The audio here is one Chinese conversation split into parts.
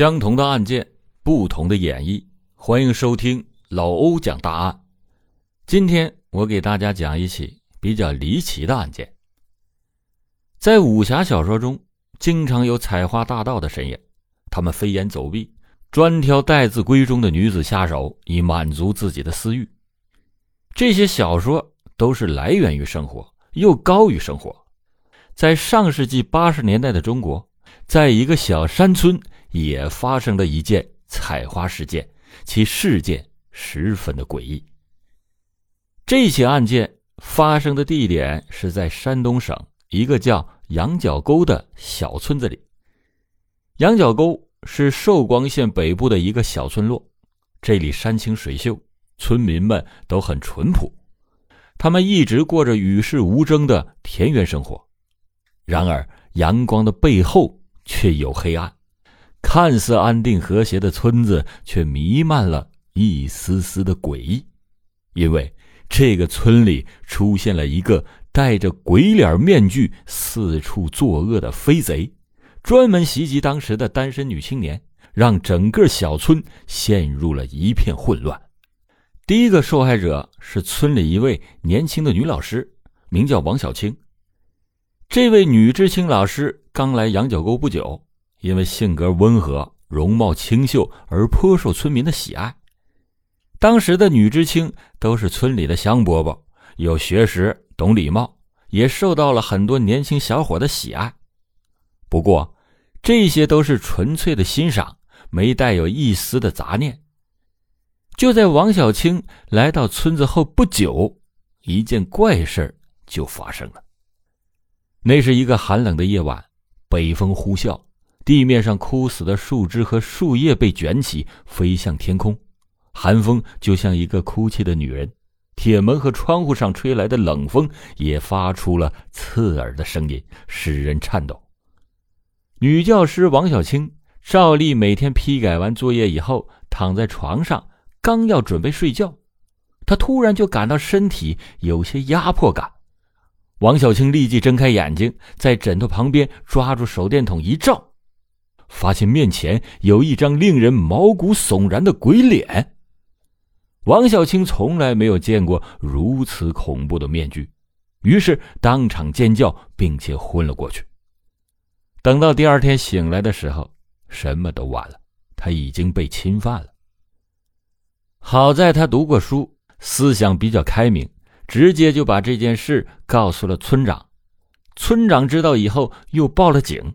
相同的案件，不同的演绎。欢迎收听老欧讲大案。今天我给大家讲一起比较离奇的案件。在武侠小说中，经常有采花大盗的身影，他们飞檐走壁，专挑待字闺中的女子下手，以满足自己的私欲。这些小说都是来源于生活，又高于生活。在上世纪八十年代的中国，在一个小山村。也发生了一件采花事件，其事件十分的诡异。这起案件发生的地点是在山东省一个叫羊角沟的小村子里。羊角沟是寿光县北部的一个小村落，这里山清水秀，村民们都很淳朴，他们一直过着与世无争的田园生活。然而，阳光的背后却有黑暗。看似安定和谐的村子，却弥漫了一丝丝的诡异，因为这个村里出现了一个戴着鬼脸面具、四处作恶的飞贼，专门袭击当时的单身女青年，让整个小村陷入了一片混乱。第一个受害者是村里一位年轻的女老师，名叫王小青。这位女知青老师刚来羊角沟不久。因为性格温和、容貌清秀而颇受村民的喜爱。当时的女知青都是村里的香饽饽，有学识、懂礼貌，也受到了很多年轻小伙的喜爱。不过，这些都是纯粹的欣赏，没带有一丝的杂念。就在王小青来到村子后不久，一件怪事就发生了。那是一个寒冷的夜晚，北风呼啸。地面上枯死的树枝和树叶被卷起，飞向天空。寒风就像一个哭泣的女人。铁门和窗户上吹来的冷风也发出了刺耳的声音，使人颤抖。女教师王小青照例每天批改完作业以后，躺在床上，刚要准备睡觉，她突然就感到身体有些压迫感。王小青立即睁开眼睛，在枕头旁边抓住手电筒一照。发现面前有一张令人毛骨悚然的鬼脸。王小青从来没有见过如此恐怖的面具，于是当场尖叫，并且昏了过去。等到第二天醒来的时候，什么都晚了，他已经被侵犯了。好在他读过书，思想比较开明，直接就把这件事告诉了村长。村长知道以后，又报了警。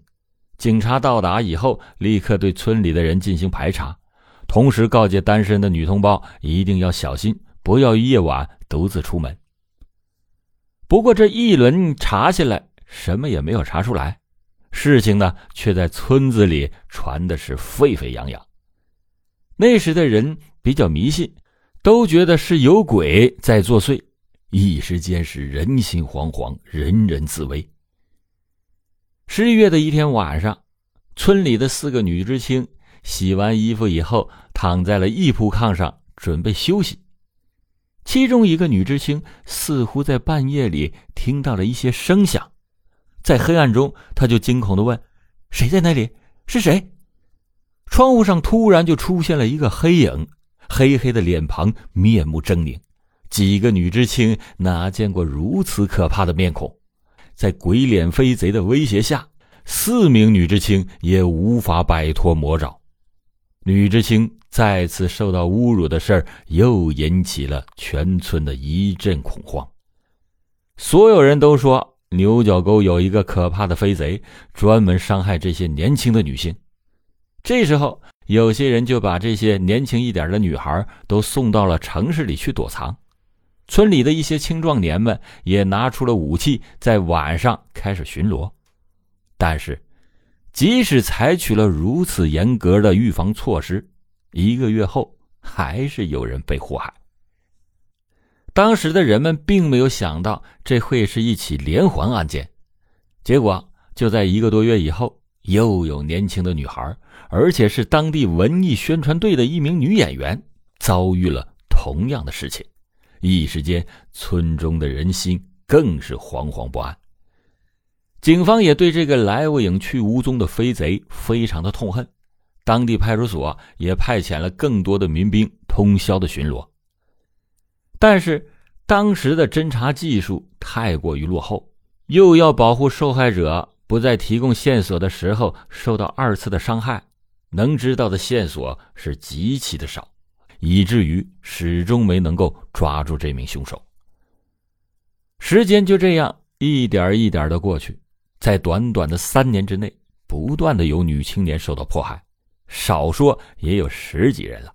警察到达以后，立刻对村里的人进行排查，同时告诫单身的女同胞一定要小心，不要夜晚独自出门。不过这一轮查下来，什么也没有查出来，事情呢却在村子里传的是沸沸扬扬。那时的人比较迷信，都觉得是有鬼在作祟，一时间是人心惶惶，人人自危。十一月的一天晚上，村里的四个女知青洗完衣服以后，躺在了一铺炕上准备休息。其中一个女知青似乎在半夜里听到了一些声响，在黑暗中，她就惊恐的问：“谁在那里？是谁？”窗户上突然就出现了一个黑影，黑黑的脸庞，面目狰狞。几个女知青哪见过如此可怕的面孔？在鬼脸飞贼的威胁下，四名女知青也无法摆脱魔爪。女知青再次受到侮辱的事儿，又引起了全村的一阵恐慌。所有人都说牛角沟有一个可怕的飞贼，专门伤害这些年轻的女性。这时候，有些人就把这些年轻一点的女孩都送到了城市里去躲藏。村里的一些青壮年们也拿出了武器，在晚上开始巡逻。但是，即使采取了如此严格的预防措施，一个月后还是有人被祸害。当时的人们并没有想到这会是一起连环案件，结果就在一个多月以后，又有年轻的女孩，而且是当地文艺宣传队的一名女演员，遭遇了同样的事情。一时间，村中的人心更是惶惶不安。警方也对这个来无影去无踪的飞贼非常的痛恨，当地派出所也派遣了更多的民兵通宵的巡逻。但是当时的侦查技术太过于落后，又要保护受害者不在提供线索的时候受到二次的伤害，能知道的线索是极其的少，以至于始终没能够抓住这名凶手。时间就这样一点一点的过去，在短短的三年之内，不断的有女青年受到迫害，少说也有十几人了。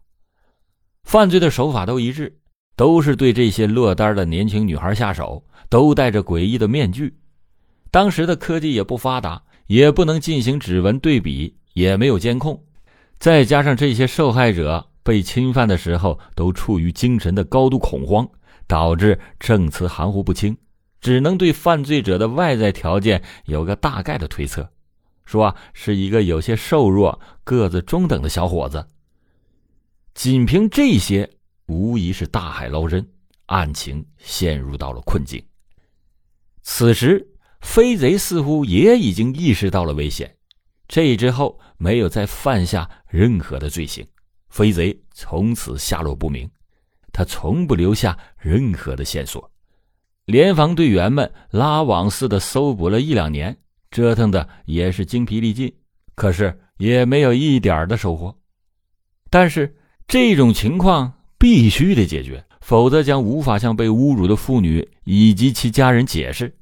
犯罪的手法都一致，都是对这些落单的年轻女孩下手，都戴着诡异的面具。当时的科技也不发达，也不能进行指纹对比，也没有监控，再加上这些受害者被侵犯的时候都处于精神的高度恐慌。导致证词含糊不清，只能对犯罪者的外在条件有个大概的推测，说是一个有些瘦弱、个子中等的小伙子。仅凭这些，无疑是大海捞针，案情陷入到了困境。此时，飞贼似乎也已经意识到了危险，这之后没有再犯下任何的罪行，飞贼从此下落不明。他从不留下任何的线索，联防队员们拉网似的搜捕了一两年，折腾的也是精疲力尽，可是也没有一点的收获。但是这种情况必须得解决，否则将无法向被侮辱的妇女以及其家人解释。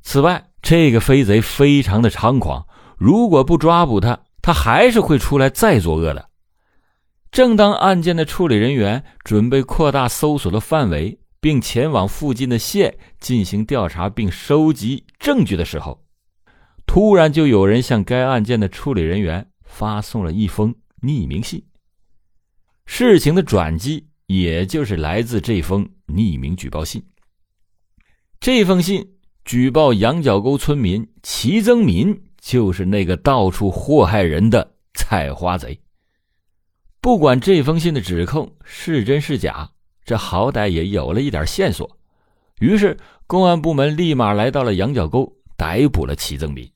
此外，这个飞贼非常的猖狂，如果不抓捕他，他还是会出来再作恶的。正当案件的处理人员准备扩大搜索的范围，并前往附近的县进行调查并收集证据的时候，突然就有人向该案件的处理人员发送了一封匿名信。事情的转机，也就是来自这封匿名举报信。这封信举报羊角沟村民齐增民就是那个到处祸害人的采花贼。不管这封信的指控是真是假，这好歹也有了一点线索。于是，公安部门立马来到了羊角沟，逮捕了齐增民。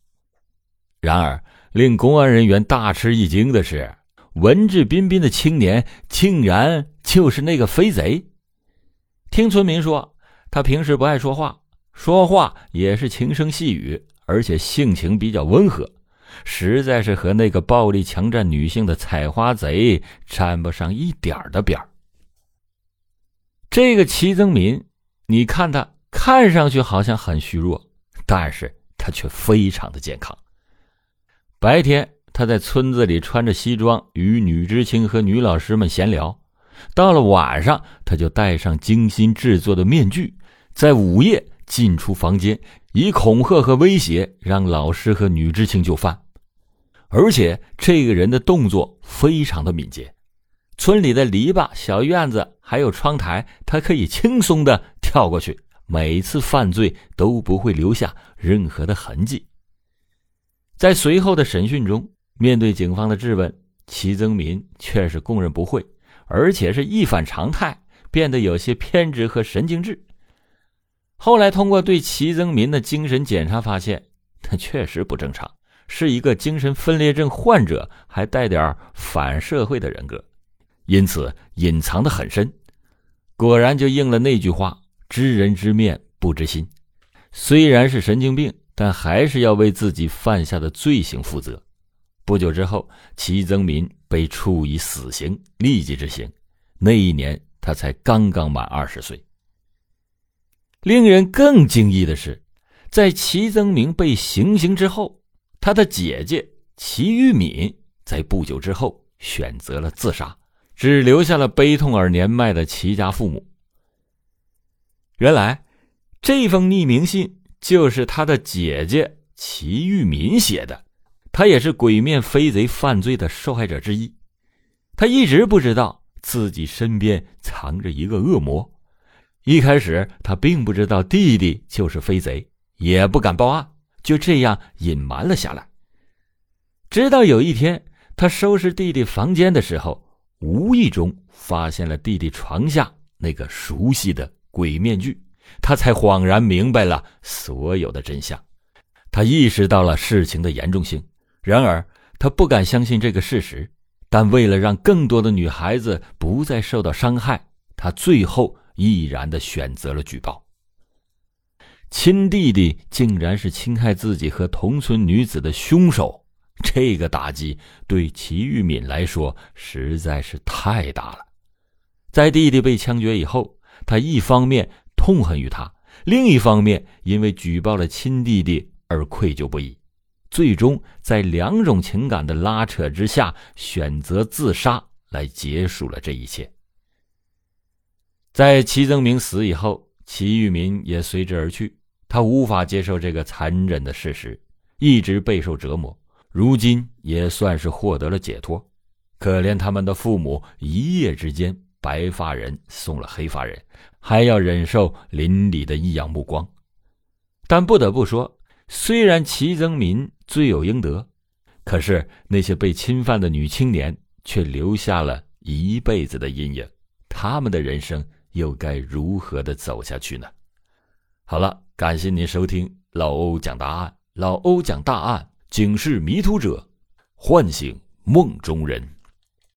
然而，令公安人员大吃一惊的是，文质彬彬的青年竟然就是那个飞贼。听村民说，他平时不爱说话，说话也是轻声细语，而且性情比较温和。实在是和那个暴力强占女性的采花贼沾不上一点的边儿。这个齐增民，你看他看上去好像很虚弱，但是他却非常的健康。白天他在村子里穿着西装与女知青和女老师们闲聊，到了晚上他就戴上精心制作的面具，在午夜进出房间，以恐吓和威胁让老师和女知青就范。而且这个人的动作非常的敏捷，村里的篱笆、小院子还有窗台，他可以轻松的跳过去。每次犯罪都不会留下任何的痕迹。在随后的审讯中，面对警方的质问，齐增民却是供认不讳，而且是一反常态，变得有些偏执和神经质。后来通过对齐增民的精神检查，发现 他确实不正常。是一个精神分裂症患者，还带点反社会的人格，因此隐藏的很深。果然就应了那句话：“知人知面不知心。”虽然是神经病，但还是要为自己犯下的罪行负责。不久之后，齐增民被处以死刑，立即执行。那一年他才刚刚满二十岁。令人更惊异的是，在齐增明被行刑之后。他的姐姐齐玉敏在不久之后选择了自杀，只留下了悲痛而年迈的齐家父母。原来，这封匿名信就是他的姐姐齐玉敏写的，他也是鬼面飞贼犯罪的受害者之一。他一直不知道自己身边藏着一个恶魔，一开始他并不知道弟弟就是飞贼，也不敢报案。就这样隐瞒了下来。直到有一天，他收拾弟弟房间的时候，无意中发现了弟弟床下那个熟悉的鬼面具，他才恍然明白了所有的真相。他意识到了事情的严重性，然而他不敢相信这个事实，但为了让更多的女孩子不再受到伤害，他最后毅然的选择了举报。亲弟弟竟然是侵害自己和同村女子的凶手，这个打击对齐玉敏来说实在是太大了。在弟弟被枪决以后，他一方面痛恨于他，另一方面因为举报了亲弟弟而愧疚不已。最终，在两种情感的拉扯之下，选择自杀来结束了这一切。在齐增明死以后，齐玉民也随之而去。他无法接受这个残忍的事实，一直备受折磨。如今也算是获得了解脱。可怜他们的父母，一夜之间白发人送了黑发人，还要忍受邻里的异样目光。但不得不说。虽然齐增民罪有应得，可是那些被侵犯的女青年却留下了一辈子的阴影，他们的人生又该如何的走下去呢？好了，感谢您收听老欧讲大案，老欧讲大案，警示迷途者，唤醒梦中人。